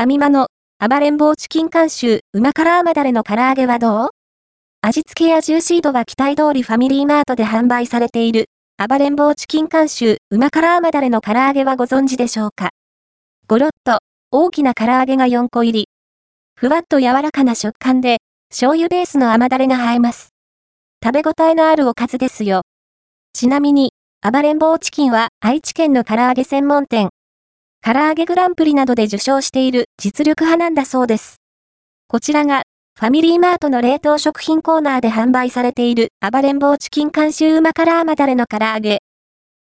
ファミマの暴れん坊チキン監修旨辛甘だれの唐揚げはどう？味付けやジューシー度は期待通りファミリーマートで販売されている暴れん坊チキン監修旨辛甘だれの唐揚げはご存知でしょうか？ごろっと大きな唐揚げが4個入り。ふわっと柔らかな食感で醤油ベースの甘だれが映えます。食べ応えのあるおかずですよ。ちなみに、暴れん坊チキンは愛知県の唐揚げ専門店、唐揚げグランプリなどで受賞している実力派なんだそうです。こちらが、ファミリーマートの冷凍食品コーナーで販売されている暴れん坊チキン監修旨辛甘だれの唐揚げ。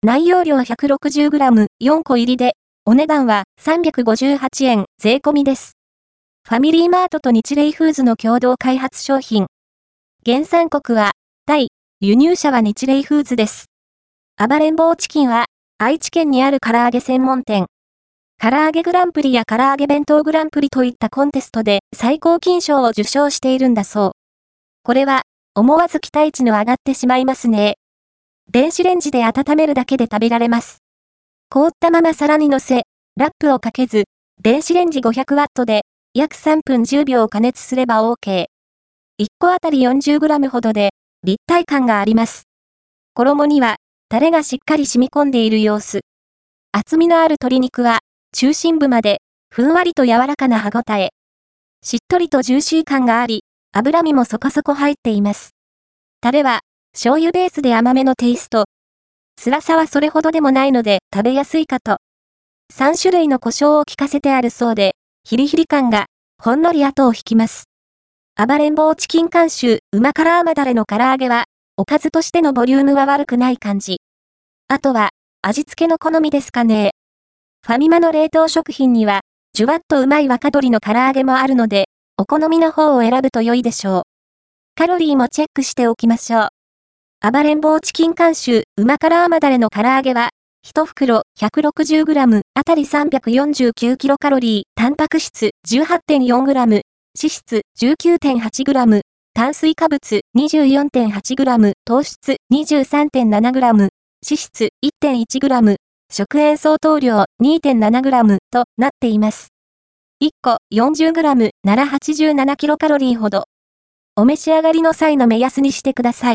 内容量 160g、4個入りで、お値段は358円税込みです。ファミリーマートと日霊フーズの共同開発商品。原産国は、タイ、輸入者は日霊フーズです。暴れん坊チキンは、愛知県にある唐揚げ専門店、唐揚げグランプリや唐揚げ弁当グランプリといったコンテストで最高金賞を受賞しているんだそう。これは、思わず期待値の上がってしまいますね。電子レンジで温めるだけで食べられます。凍ったまま皿に乗せ、ラップをかけず、電子レンジ 500W で約3分10秒加熱すれば OK。1個あたり 40g ほどで立体感があります。衣にはタレがしっかり染み込んでいる様子。厚みのある鶏肉は中心部まで、ふんわりと柔らかな歯ごたえ。しっとりとジューシー感があり、脂身もそこそこ入っています。タレは、醤油ベースで甘めのテイスト。辛さはそれほどでもないので食べやすいかと。3種類の胡椒を効かせてあるそうで、ヒリヒリ感が、ほんのり後を引きます。暴れん坊チキン監修、旨辛甘だれの唐揚げは、おかずとしてのボリュームは悪くない感じ。あとは、味付けの好みですかね。ファミマの冷凍食品には、じゅわっとうまい若鶏の唐揚げもあるので、お好みの方を選ぶと良いでしょう。カロリーもチェックしておきましょう。暴れん坊チキン監修、旨辛甘だれの唐揚げは、1袋 160g あたり349キロカロリー、タンパク質 18.4g、脂質 19.8g、炭水化物 24.8g、糖質 23.7g、脂質 1.1g、食塩相当量 2.7g となっています。1個 40g なら 87kcal ほど。お召し上がりの際の目安にしてください。